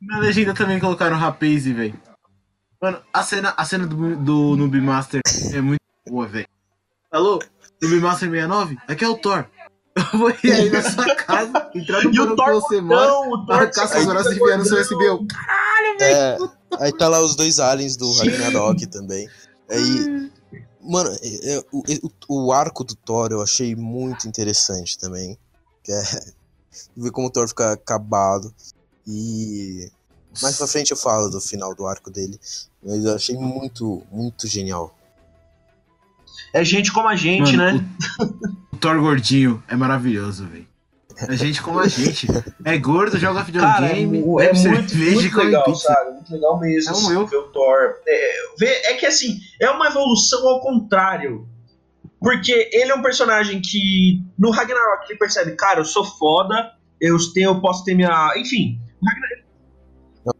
Na legenda também colocaram Rapaze, velho. Mano, a cena, a cena do, do Noob Master é muito boa, velho. Alô? Noob Master 69? Aqui é o Thor. Eu vou ir aí na sua casa, entrar no E banco que você mora, não, o Thor arrancar seus braços e enfiar no seu USB. Eu, Caralho, É, aí tá lá os dois aliens do. Ragnarok também. Aí, mano, é- é- o, o- o arco do Thor eu achei muito interessante também. Que é *laughs* ver como o Thor fica acabado. E mais pra frente eu falo do final do arco dele. Mas eu achei muito, muito genial. É gente como a gente, Mano, né? O, o Thor gordinho é maravilhoso, velho. É gente como a gente. É gordo, joga Cara, é, videogame, mu- é bebe muito, muito legal, pizza. sabe? Muito legal mesmo É um assim, eu. ver o Thor. É, é que assim, é uma evolução ao contrário. Porque ele é um personagem que no Ragnarok ele percebe, cara, eu sou foda, eu, tenho, eu posso ter minha. Enfim.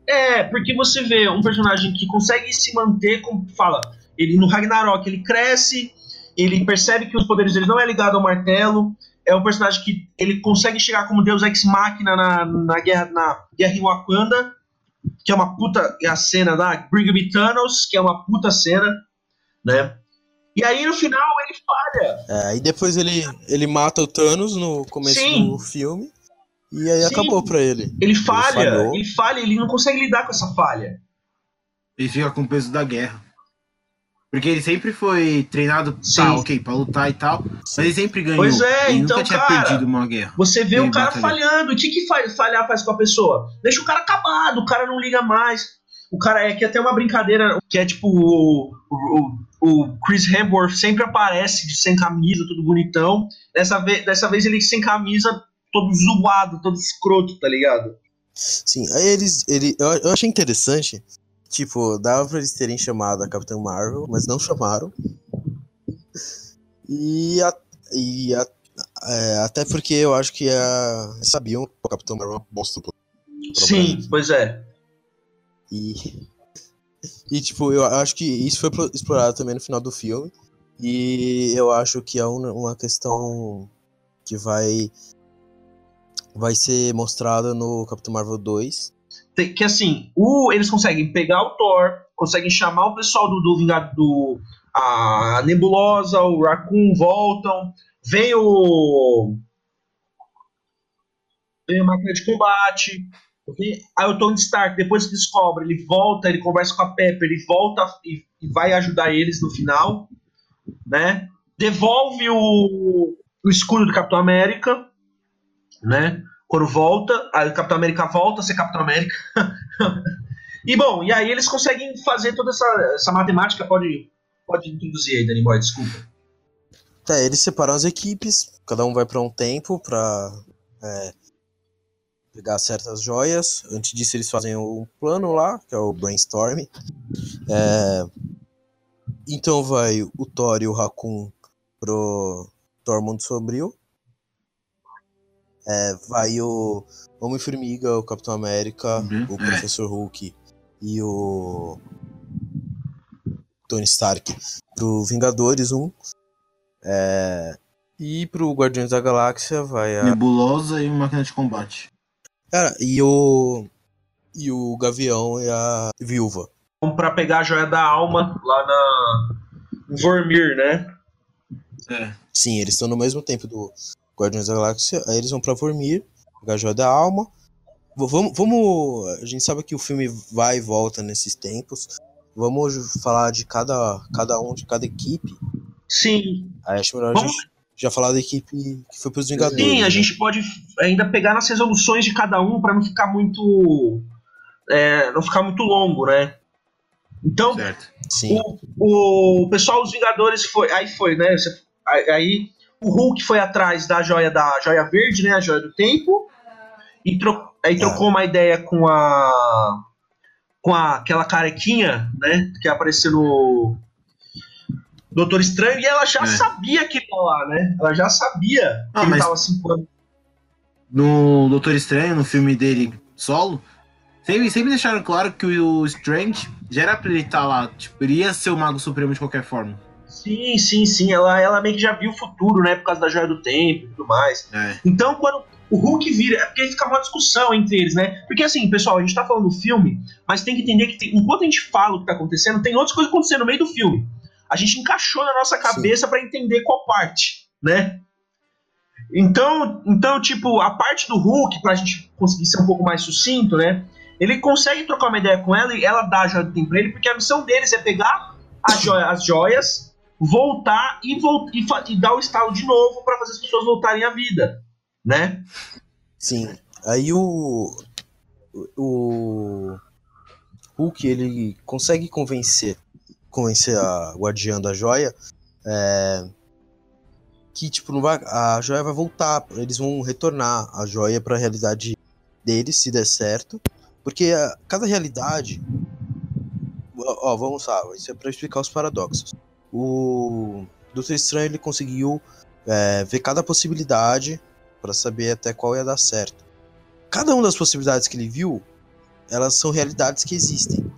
É, porque você vê um personagem que consegue se manter, como fala, ele no Ragnarok ele cresce, ele percebe que os poderes dele não é ligado ao martelo, é um personagem que ele consegue chegar como Deus Ex Machina na, na, guerra, na guerra em Wakanda, que é uma puta é a cena da Bring Me Thanos, que é uma puta cena, né? E aí no final ele falha. É, aí depois ele, ele mata o Thanos no começo Sim. do filme. E aí Sim. acabou pra ele. Ele falha, falhou. ele falha, ele não consegue lidar com essa falha. Ele fica com o peso da guerra. Porque ele sempre foi treinado, Sim. tá, ok, pra lutar e tal, mas ele sempre ganhou. Pois é, ele então, nunca tinha cara, perdido uma guerra. Você vê Ele o cara falhando. O que, que fa- falhar faz com a pessoa? Deixa o cara acabado, o cara não liga mais. O cara é que até uma brincadeira que é tipo o, o, o Chris Hemsworth sempre aparece de sem camisa, tudo bonitão. Dessa vez, dessa vez ele sem camisa, todo zoado, todo escroto, tá ligado? Sim, eles. Ele, eu, achei interessante. Tipo, dava pra eles terem chamado a Capitã Marvel, mas não chamaram. E, a, e a- é, até porque eu acho que a, sabiam que a Capitã Marvel é uma bosta. Sim, pois é. E, e, tipo, eu acho que isso foi explorado também no final do filme. E eu acho que é uma questão que vai. Vai ser mostrada no Capitão Marvel 2. Tem- que assim, o, eles conseguem pegar o Thor, conseguem chamar o pessoal do, do Vingado, do, a Nebulosa, o Raccoon voltam, vem o. Vem a máquina de combate. Aí o Tony Stark, depois que descobre, ele volta, ele conversa com a Pepper, ele volta e, e vai ajudar eles no final, né? Devolve o, o escudo do Capitão América, né? Quando volta, aí o Capitão América volta a ser Capitão América. *laughs* e bom, e aí eles conseguem fazer toda essa, essa matemática. Pode, pode introduzir aí, Danny Boy, desculpa. Tá, eles separam as equipes, cada um vai pra um tempo pra é, pegar certas joias. Antes disso, eles fazem um plano lá, que é o brainstorm. É, então vai o Thor e o Raccoon pro Tormund Sombrio. É, vai o Homem-Formiga, o Capitão América, Uhum, o é. Professor Hulk e o Tony Stark pro Vingadores 1. É, e pro Guardiões da Galáxia vai a. Nebulosa e máquina de combate. Cara, e o. E o Gavião e a Viúva. Vamos pra pegar a joia da alma lá na. Vormir, né? É. Sim, eles estão no mesmo tempo do Guardiões da Galáxia. Aí eles vão pra Vormir, pegar a Joia da Alma. Vamos, vamos. A gente sabe que o filme vai e volta nesses tempos. Vamos falar de cada, cada um, de cada equipe. Sim. Aí acho melhor a Vamos- gente já falar da equipe que foi pros Vingadores. Sim, a né? gente pode ainda pegar nas resoluções de cada um pra não ficar muito. é, não ficar muito longo, né? Então, Certo. Sim. o, o pessoal dos Vingadores foi. Aí foi, né? Aí o Hulk foi atrás da joia da joia verde, né? A joia do tempo. E tro, aí trocou uma ideia com a. Com a, aquela carequinha, né? Que apareceu no. Doutor Estranho, e ela já É. sabia que ele ia lá, né? Ela já sabia Ah, que ele tava cinco anos. No Doutor Estranho, no filme dele solo, sempre, sempre deixaram claro que o Strange já era pra ele estar lá. Tipo, ele ia ser o Mago Supremo de qualquer forma. Sim, sim, sim. Ela, ela meio que já viu o futuro, né? Por causa da joia do tempo e tudo mais. É. Então, quando o Hulk vira. É porque fica uma discussão entre eles, né? Porque assim, pessoal, a gente tá falando do filme, mas tem que entender que tem- enquanto a gente fala o que tá acontecendo, tem outras coisas acontecendo no meio do filme. A gente encaixou na nossa cabeça pra entender qual parte, né? Então, então, tipo, a parte do Hulk, pra gente conseguir ser um pouco mais sucinto, né? ele consegue trocar uma ideia com ela e ela dá a joia do tempo pra ele, porque a missão deles é pegar as joias, as joias voltar e, e, e, dar o estalo de novo para fazer as pessoas voltarem à vida, né? Sim. Aí o. O. Hulk, ele consegue convencer convencer a guardiã da joia é, que tipo não vai, a joia vai voltar, eles vão retornar a joia para a realidade deles se der certo, porque a, cada realidade ó, vamos lá, isso é para explicar os paradoxos. O Doutor Estranho ele conseguiu é, ver cada possibilidade para saber até qual ia dar certo. Cada uma das possibilidades que ele viu, elas são realidades que existem.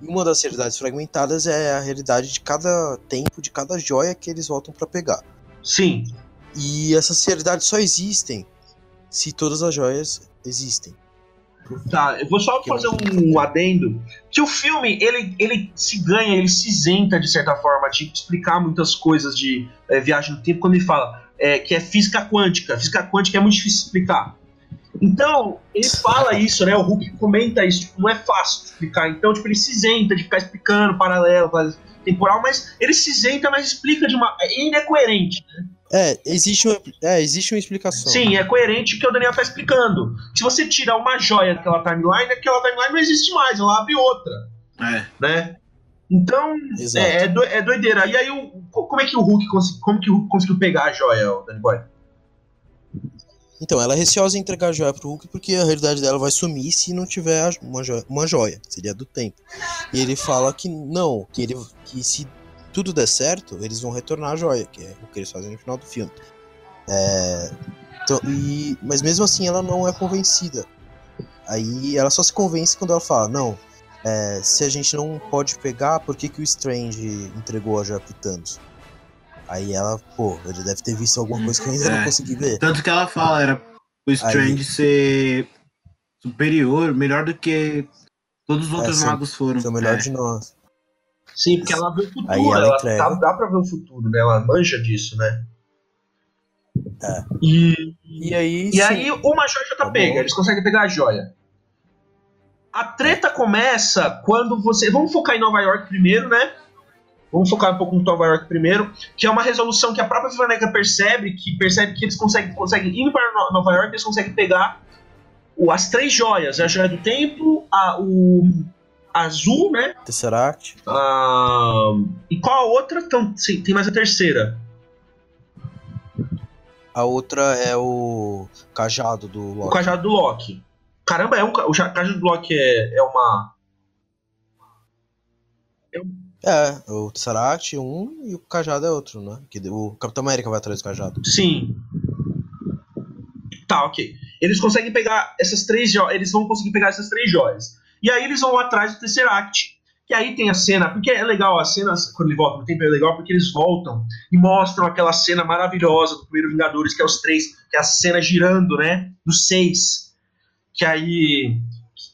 E uma das realidades fragmentadas é a realidade de cada tempo, de cada joia que eles voltam para pegar. Sim. E essas realidades só existem se todas as joias existem. Tá, eu vou só fazer um adendo. Que o filme, ele, ele se ganha, ele se isenta, de certa forma, de explicar muitas coisas de é, viagem no tempo, quando ele fala é, que é física quântica. Física quântica é muito difícil de explicar. Então, ele fala isso, né? O Hulk comenta isso, tipo, não é fácil de explicar. Então, tipo, ele se isenta de ficar explicando paralelo, temporal, mas ele se isenta, mas explica de uma. Ele é coerente, né? É, existe uma, é, existe uma explicação. Sim, é coerente o que o Daniel está explicando. Se você tirar uma joia daquela timeline, aquela timeline não existe mais, ela abre outra. É. Né? Então, é, é, do, é, doideira. E aí, o, como é que o Hulk, como que o Hulk conseguiu pegar a joia, o Danny Boy? Então, ela é receosa em entregar a joia pro Hulk porque a realidade dela vai sumir se não tiver uma joia, uma joia seria do tempo. E ele fala que não, que ele que se tudo der certo, eles vão retornar a joia, que é o que eles fazem no final do filme. É, então, e, mas mesmo assim ela não é convencida. Aí ela só se convence quando ela fala, não, é, se a gente não pode pegar, por que, que o Strange entregou a joia pro Thanos? Aí ela, pô, ele deve ter visto alguma coisa que eu ainda é. não consegui ver. Tanto que ela fala, era o Strange Aí... ser superior, melhor do que todos os é, outros é, magos foram. Ser o melhor é. de nós. Sim, porque ela vê o futuro, Aí ela, ela tá, dá pra ver o futuro, né? Ela manja disso, né? É. E, e aí, e aí uma joia já tá, tá pega, eles conseguem pegar a joia. A treta começa quando você. Vamos focar em Nova York primeiro, né? Vamos focar um pouco em Nova York primeiro, que é uma resolução que a própria Vivaneca percebe, que percebe que eles conseguem, conseguem ir para Nova York, eles conseguem pegar o, as três joias, a joia do tempo, a, o, azul, né? Tesseract. Ah, e qual a outra? Então, sim, tem mais a terceira. A outra é o cajado do Loki. O cajado do Loki. Caramba, é um, o cajado do Loki é, é uma. É, um... é, o Tesseract um e o cajado é outro, né? Que o Capitão América vai atrás do cajado. Sim. Tá, ok. Eles conseguem pegar essas três joias. Eles vão conseguir pegar essas três joias. E aí eles vão atrás do Tesseract. Que aí tem a cena, porque é legal, a cena, quando ele volta no tempo, é legal porque eles voltam e mostram aquela cena maravilhosa do primeiro Vingadores, que é os três, que é a cena girando, né? Dos seis. Que aí.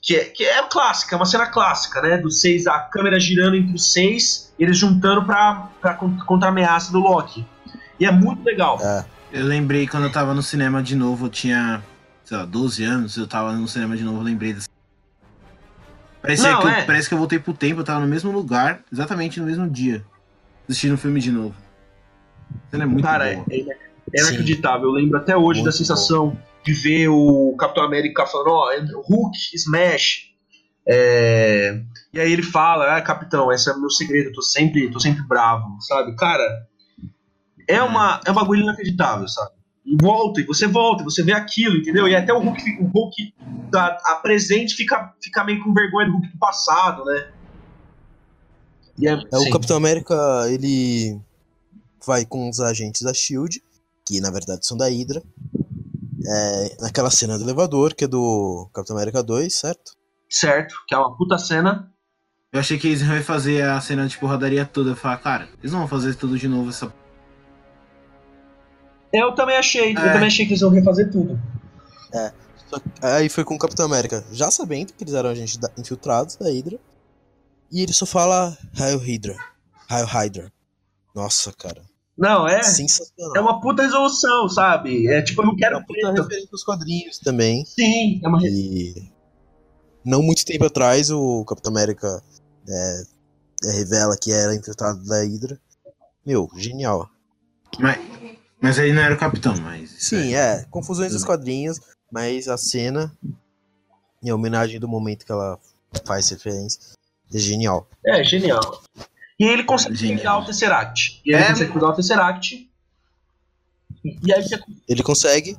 Que é, que é clássica, é uma cena clássica, né? Dos seis, a câmera girando entre os seis, eles juntando pra, pra contra a ameaça do Loki. E é muito legal. É. Eu lembrei quando eu tava no cinema de novo, eu tinha, sei lá, 12 anos, eu tava no cinema de novo, eu lembrei dessa Parece, não, que eu, é. parece que eu voltei pro tempo, eu tava no mesmo lugar, exatamente no mesmo dia, assistindo o filme de novo. Ela é muito Cara, boa. é, é inacreditável. Eu lembro até hoje muito da sensação bom. de ver o Capitão América falando, ó, oh, Hulk, Smash. É... E aí ele fala, ah, capitão, esse é o meu segredo, eu tô sempre, tô sempre bravo, sabe? Cara, é, uma, é um bagulho inacreditável, sabe? E volta, e você volta, e você vê aquilo, entendeu? E até o Hulk, o Hulk da, a presente fica, fica meio com vergonha do Hulk do passado, né? É, é, o Capitão América, ele vai com os agentes da SHIELD, que na verdade são da Hydra, é, naquela cena do elevador, que é do Capitão América 2, certo? Certo, que é uma puta cena. Eu achei que eles iam fazer a cena de porradaria toda. Eu falei, cara, eles não vão fazer tudo de novo essa eu também achei. É. Eu também achei que eles iam refazer tudo. É. Aí foi com o Capitão América, já sabendo que eles eram agentes infiltrados da Hydra. E ele só fala Raio Hydra. Raio Hydra. Nossa, cara. Não, é. Sensacional. É uma puta resolução, sabe? É tipo, eu não quero. É uma puta referência aos quadrinhos também. Sim, é uma e... não muito tempo atrás, o Capitão América é, é, revela que era infiltrado da Hydra. Meu, genial. Mas, mas aí não era o capitão, mas. Sim, é. Confusões dos quadrinhos, mas a cena, em homenagem do momento que ela faz referência, é genial. É, genial. E aí ele consegue Genial. pegar o Tesseract. E aí ele É. consegue pegar o Tesseract. E e aí você Ele consegue,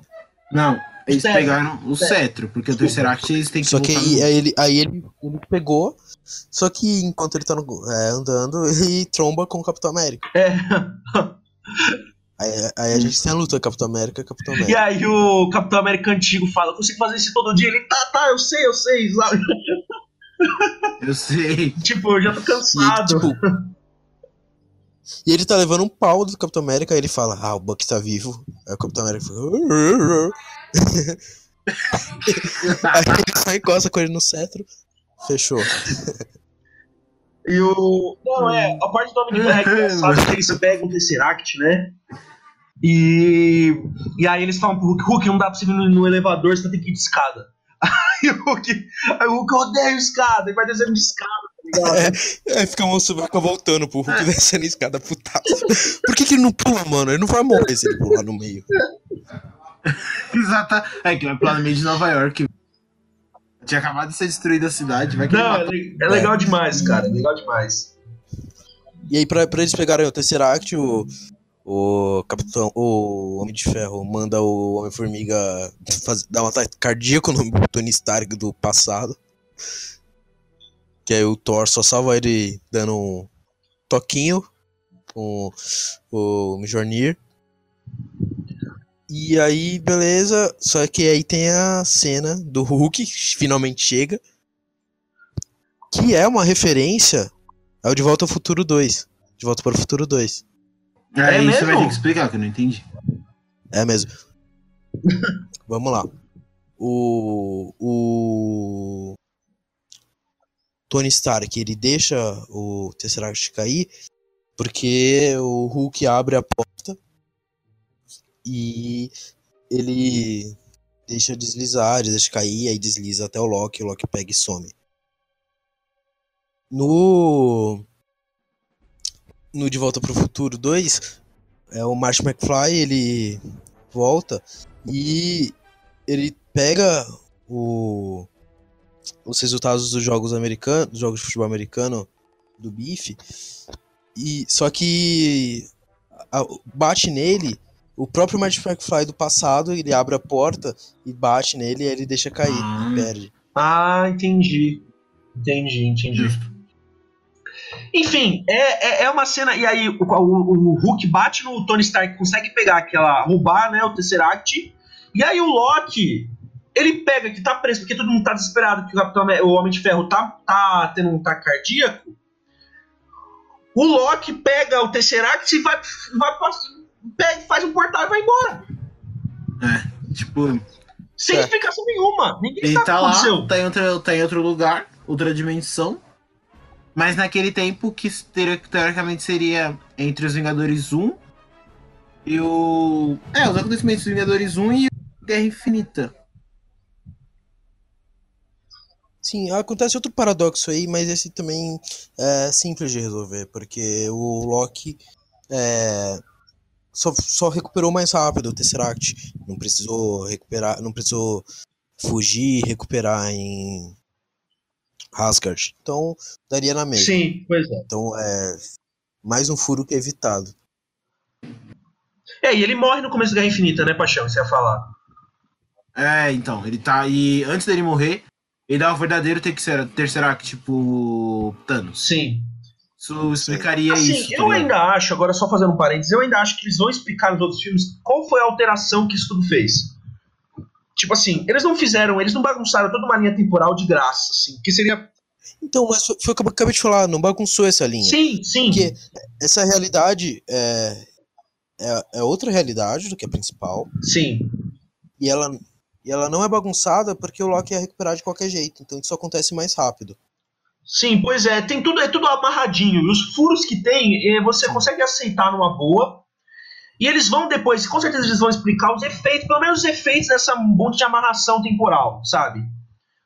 Não, eles Cetro. pegaram o cetro, porque o. Tesseract eles têm que só que aí, no- aí ele, aí ele, ele pegou, só que enquanto ele tá no- é, andando, *laughs* ele tromba com o Capitão América. É. Aí, aí a gente tem a luta Capitão América Capitão E América. aí o Capitão América antigo fala, consigo fazer isso todo dia? Ele, tá, tá, eu sei, eu sei, *laughs* sabe? Eu sei. Tipo, eu já tô E cansado. tipo, e ele tá levando um pau do Capitão América, aí ele fala, ah, o Buck tá vivo. Aí o Capitão América. "Urr". *laughs* aí ele só encosta com ele no cetro. Fechou. E o. Não, é, a parte do Homem de Ferro é engraçada *laughs* que eles pegam o Tesseract, né? E. E aí eles falam pro Hulk, Hulk, não dá pra você vir no, no elevador, você vai ter que ir de escada. *laughs* Aí o Hulk. Aí o Hulk, eu odeio escada, ele vai descendo de escada, tá ligado? É, fica, fica voltando pro Hulk descendo a escada putaço. Por que, que ele não pula, mano? Ele não vai morrer se ele pular no meio. *laughs* Exata. É que vai pro lado meio de Nova York. Tinha acabado de ser destruída a cidade, vai que ele Não, é, é legal demais, cara, é legal demais. E aí, pra, pra eles pegarem o Tesseract, o, o Capitão, o Homem de Ferro manda o Homem-Formiga *laughs* dar um ataque cardíaco no *laughs* Tony Stark do passado. Que aí o Thor só salva ele dando um toquinho com o Mjolnir. E aí, beleza. Só que aí tem a cena do Hulk, que finalmente chega. Que é uma referência ao De Volta ao Futuro 2. De Volta para o Futuro 2. É, É isso vai mesmo? ter que explicar, que eu não entendi. É mesmo. *laughs* Vamos lá. O, o Tony Stark, ele deixa o Tesseract cair porque o Hulk abre a porta e ele deixa deslizar, deixa cair, aí desliza até o Loki, o Loki pega e some. No no De Volta para o Futuro 2, é o Marty McFly, ele volta e ele pega o, os resultados dos jogos americanos, dos jogos de futebol americano do Bife, e só que a- bate nele o próprio Marty McFly do passado, ele abre a porta e bate nele e ele deixa cair, Ah. e perde. Ah, entendi. Entendi, entendi. Justo. Enfim, é, é, é uma cena. E aí o, o, o Hulk bate no Tony Stark, consegue pegar aquela. roubar, né? O Tesseract. E aí o Loki. Ele pega que tá preso, porque todo mundo tá desesperado que o, Capitão, o Homem de Ferro tá, tá tendo um ataque cardíaco. O Loki pega o Tesseract e vai, vai pega, faz um portal e vai embora. Tipo, Sem É. explicação nenhuma. Ninguém ele sabe o tá que lá, aconteceu. tá em, outro, tá em outro lugar, outra dimensão. Mas naquele tempo que teori- teoricamente seria entre os Vingadores 1 e o. É, os acontecimentos dos Vingadores 1 e Guerra Infinita. Sim, acontece outro paradoxo aí, mas esse também é simples de resolver, porque o Loki é, só, só recuperou mais rápido o Tesseract. Não precisou recuperar, não precisou fugir recuperar em Asgard. Então daria na mesma. Sim, pois é. Então é mais um furo que é evitado. É, e ele morre no começo da Guerra Infinita, né, Paixão? Você ia falar. É, então, ele tá. E antes dele morrer, ele dá o verdadeiro Tesseract tipo Thanos. Sim. Isso explicaria Assim, isso. tá eu ligado? ainda acho, agora só fazendo um parênteses, eu ainda acho que eles vão explicar nos outros filmes qual foi a alteração que isso tudo fez. Tipo assim, eles não fizeram, eles não bagunçaram toda uma linha temporal de graça, assim, que seria. Então, mas foi, o que eu acabei de falar, não bagunçou essa linha. Sim, sim. Porque essa realidade é, é, é outra realidade do que a principal. Sim. E ela, e ela não é bagunçada porque o Loki ia recuperar de qualquer jeito. Então isso acontece mais rápido. Sim, pois é, tem tudo, é tudo amarradinho. E os furos que tem, eh, você consegue aceitar numa boa. E eles vão depois, com certeza eles vão explicar os efeitos, pelo menos os efeitos dessa monte de amarração temporal, sabe?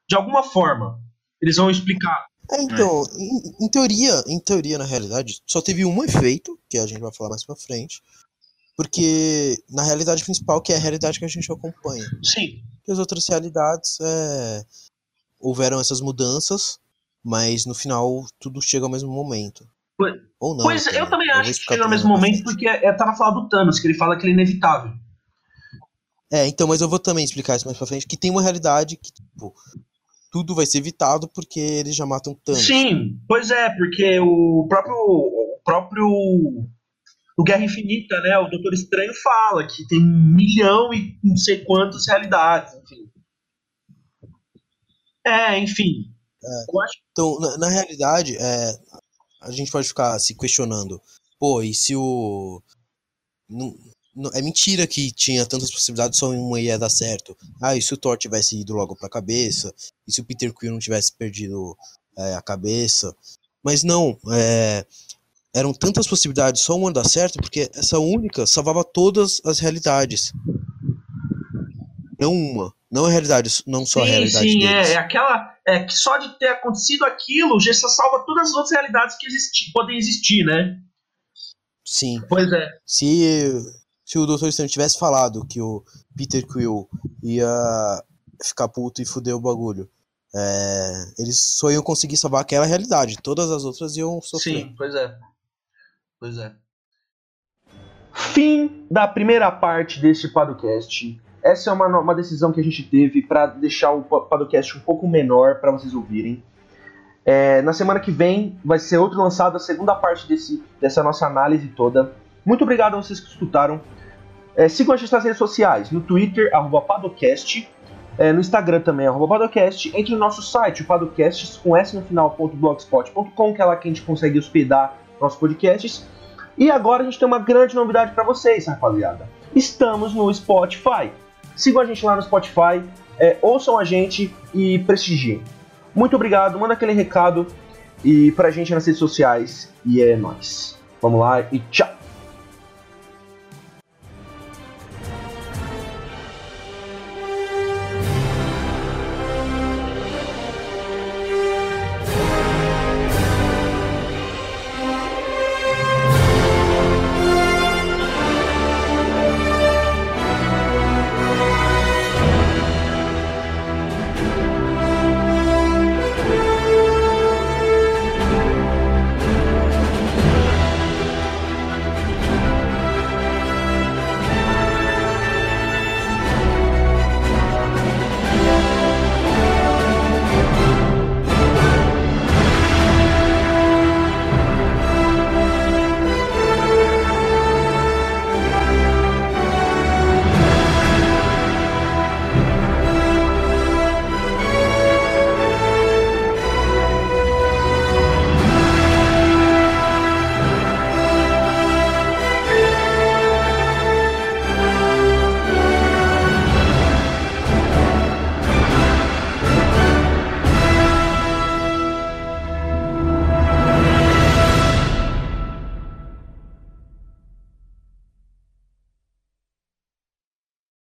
De alguma forma. Eles vão explicar. É, então, em, em teoria, em teoria, na realidade, só teve um efeito, que a gente vai falar mais pra frente, porque na realidade principal, que é a realidade que a gente acompanha. Sim. E as outras realidades, é, houveram essas mudanças, mas no final tudo chega ao mesmo momento. Pois- Ou não. pois até, eu também vou acho que chega no mesmo momento, frente. porque é, tá na fala do Thanos, que ele fala que ele é inevitável. É, então, mas eu vou também explicar isso mais pra frente, que tem uma realidade que, tipo, tudo vai ser evitado porque eles já matam Thanos. Sim, pois é, porque o próprio. O próprio. O Guerra Infinita, né? O Doutor Estranho fala que tem um milhão e não sei quantas realidades, enfim. É, enfim. Eu acho Então, na, na realidade, é, a gente pode ficar se questionando, pô, e se o. não- não- é mentira que tinha tantas possibilidades, só uma ia dar certo. Ah, e se o Thor tivesse ido logo pra cabeça? E se o Peter Quill não tivesse perdido é, a cabeça? Mas não, é, eram tantas possibilidades, só uma dar certo, porque essa única salvava todas as realidades. Não uma. Não a realidade, não só a sim, realidade sim, deles. é, é aquela. É que só de ter acontecido aquilo já salva todas as outras realidades que existi, podem existir, né? Sim. Pois é. Se, se o Doutor Estranho tivesse falado que o Peter Quill ia ficar puto e fuder o bagulho, é, eles só iam conseguir salvar aquela realidade. Todas as outras iam sofrer. Sim, pois é. Pois é. Fim da primeira parte deste podcast. Essa é uma, uma decisão que a gente teve para deixar o po- podcast um pouco menor para vocês ouvirem. É, na semana que vem vai ser outro lançado a segunda parte desse, dessa nossa análise toda. Muito obrigado a vocês que escutaram. É, sigam a gente nas redes sociais, no Twitter, arroba Padocast, é, no Instagram também, arroba Padocast. Entre no nosso site, o Padocasts, com S no final.blogspot.com, que é lá que a gente consegue hospedar nossos podcasts. E agora a gente tem uma grande novidade para vocês, rapaziada. Estamos no Spotify. Sigam a gente lá no Spotify, é, ouçam a gente e prestigiem. Muito obrigado, manda aquele recado e pra gente nas redes sociais e é nóis. Vamos lá e tchau!